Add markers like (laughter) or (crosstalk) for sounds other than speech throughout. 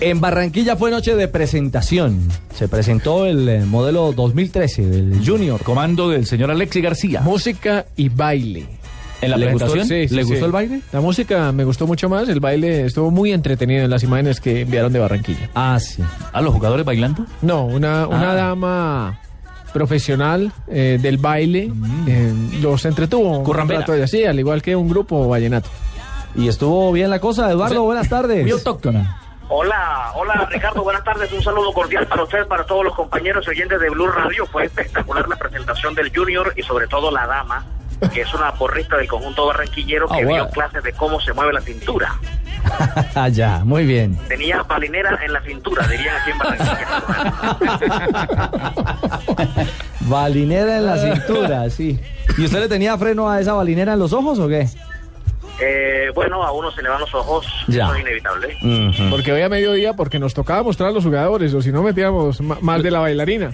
En Barranquilla fue noche de presentación. Se presentó el eh, modelo 2013 del Junior. Comando del señor Alexi García. Música y baile. ¿En la ¿Le presentación? gustó? Sí, sí, ¿Le sí. gustó el baile? La música me gustó mucho más, el baile estuvo muy entretenido en las imágenes que enviaron de Barranquilla. Ah, sí. ¿A los jugadores bailando? No, una, una Ah. dama profesional eh, del baile eh, los entretuvo. un Currambera. rato de así, al igual que un grupo vallenato. ¿Y estuvo bien la cosa? Eduardo, buenas tardes. Muy autóctona. Hola, hola Ricardo, buenas tardes, un saludo cordial para usted, para todos los compañeros oyentes de Blue Radio. Fue espectacular la presentación del Junior y sobre todo la dama, que es una porrista del conjunto barranquillero que Ah, dio clases de cómo se mueve la cintura. (laughs) Ah, ya, muy bien. Tenía balinera en la cintura, dirían aquí en Barranquilla. (laughs) Balinera en la cintura, sí. ¿Y usted le tenía freno a esa balinera en los ojos o qué? Eh, bueno, a uno se le van los ojos, Ya. eso es inevitable. Porque hoy a mediodía, porque nos tocaba mostrar a los jugadores, o si no metíamos más de la bailarina.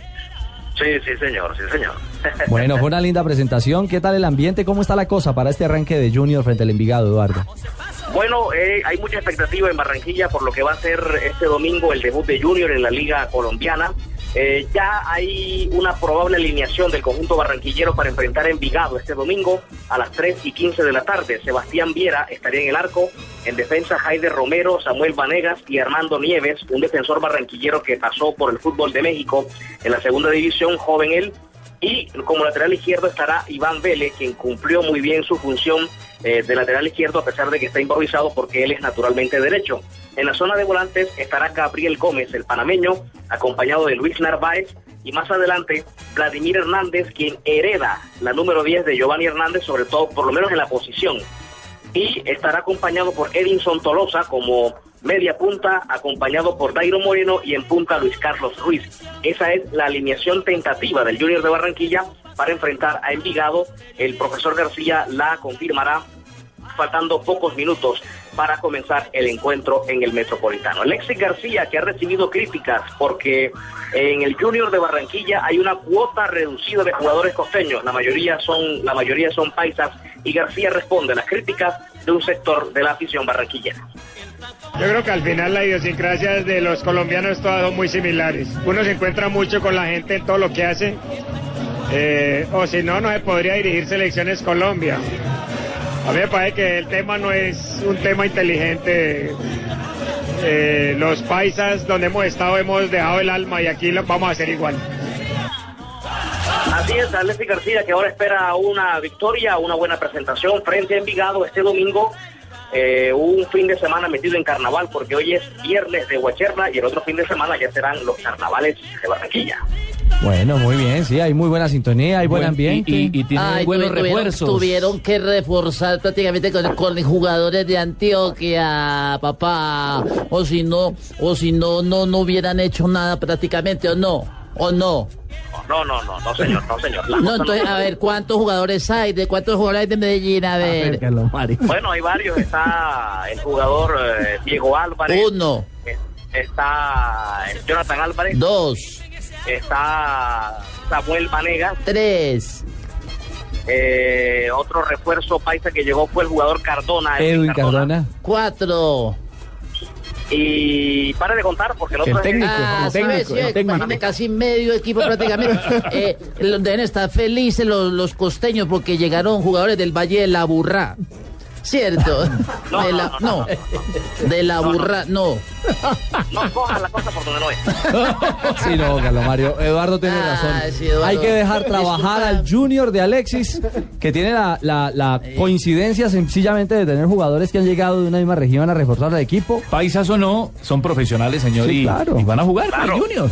Sí, sí, señor, sí, señor. (laughs) Bueno, fue una linda presentación. ¿Qué tal el ambiente? ¿Cómo está la cosa para este arranque de Junior frente al Envigado, Eduardo? Bueno, eh, hay mucha expectativa en Barranquilla por lo que va a ser este domingo el debut de Junior en la Liga Colombiana. Eh, ya hay una probable alineación del conjunto barranquillero para enfrentar a Envigado este domingo a las 3 y 15 de la tarde. Sebastián Viera estaría en el arco, en defensa Jaide Romero, Samuel Vanegas y Armando Nieves, un defensor barranquillero que pasó por el fútbol de México en la segunda división, joven él, y como lateral izquierdo estará Iván Vélez, quien cumplió muy bien su función eh, de lateral izquierdo a pesar de que está improvisado porque él es naturalmente derecho. En la zona de volantes estará Gabriel Gómez, el panameño, acompañado de Luis Narváez y más adelante Vladimir Hernández, quien hereda la número 10 de Giovanni Hernández, sobre todo por lo menos en la posición y estará acompañado por Edinson Tolosa como media punta, acompañado por Dairo Moreno y en punta Luis Carlos Ruiz. Esa es la alineación tentativa del Junior de Barranquilla para enfrentar a Envigado. El profesor García la confirmará faltando pocos minutos para comenzar el encuentro en el Metropolitano. Alexis García, que ha recibido críticas porque en el Junior de Barranquilla hay una cuota reducida de jugadores costeños, la mayoría son, la mayoría son paisas, y García responde a las críticas de un sector de la afición barranquillera. Yo creo que al final la idiosincrasia de los colombianos todas son muy similares. Uno se encuentra mucho con la gente en todo lo que hace, eh, o si no, no se podría dirigir selecciones Colombia. A mí me parece que el tema no es un tema inteligente. Eh, los paisas donde hemos estado hemos dejado el alma y aquí lo vamos a hacer igual. Así es, Alexis García, que ahora espera una victoria, una buena presentación frente a Envigado este domingo. eh, un fin de semana metido en carnaval, porque hoy es viernes de Huacherna y el otro fin de semana ya serán los carnavales de Barranquilla. Bueno, muy bien, sí, hay muy buena sintonía, hay buen, Buen- ambiente. Y, y- y tiene Ay, buenos tuvi- tuvieron, refuerzos. tuvieron que reforzar prácticamente con, con jugadores de Antioquia, papá. O si no, o si no, no, no hubieran hecho nada prácticamente, o no, o no. No, no, no, no, señor, no, señor. La No, cosa entonces, no- a ver, ¿cuántos jugadores hay? ¿De cuántos jugadores hay de Medellín? A ver. Bueno, hay varios. Está el jugador eh, Diego Álvarez. Uno, Está eh, Jonathan Álvarez. dos, Está Samuel Vanegas. tres, eh, otro refuerzo paisa que llegó fue el jugador Cardona. Edwin Cardona. cuatro. Y pare de contar porque el El otro es- técnico. Ah, el sí, técnico, sí, el técnico. casi medio equipo prácticamente. (laughs) Eh, deben estar felices los, los costeños porque llegaron jugadores del Valle de la Burra. ¿Cierto? (laughs) No, de la, no, no, de la burra, no. No cojas la cosa por donde no es. (laughs) Sí, no, Carlos Mario. Eduardo tiene Ah, razón. sí, Eduardo. Hay que dejar (laughs) trabajar Disculpa. al Junior de Alexis, que tiene la, la- la coincidencia sencillamente de tener jugadores que han llegado de una misma región a reforzar el equipo. Paisas o no, son profesionales, señor, Sí, y, claro. y van a jugar Claro. el Junior.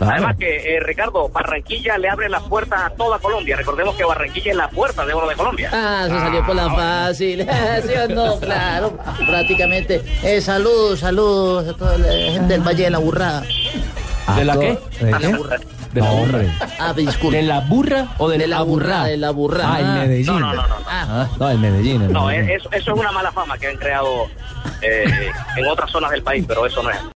Además que, eh, Ricardo, Barranquilla le abre las puertas a toda Colombia. Recordemos que Barranquilla es la puerta de oro de Colombia. Ah, se salió por la fácil. (laughs) ¿Sí o no? Claro, prácticamente. Eh, saludos, saludos a toda la gente del Valle de la Burrada. ¿De la qué? ¿De la burra. ¿De la No, burra? Ah, disculpe. ¿De la burra o de, De la burra, de la burra. Ah, el Ah, Medellín. No, no, no, no. ah. No, el Medellín. el No, Medellín. eso, eso es una mala fama que han creado eh, en otras zonas del país, pero eso no es.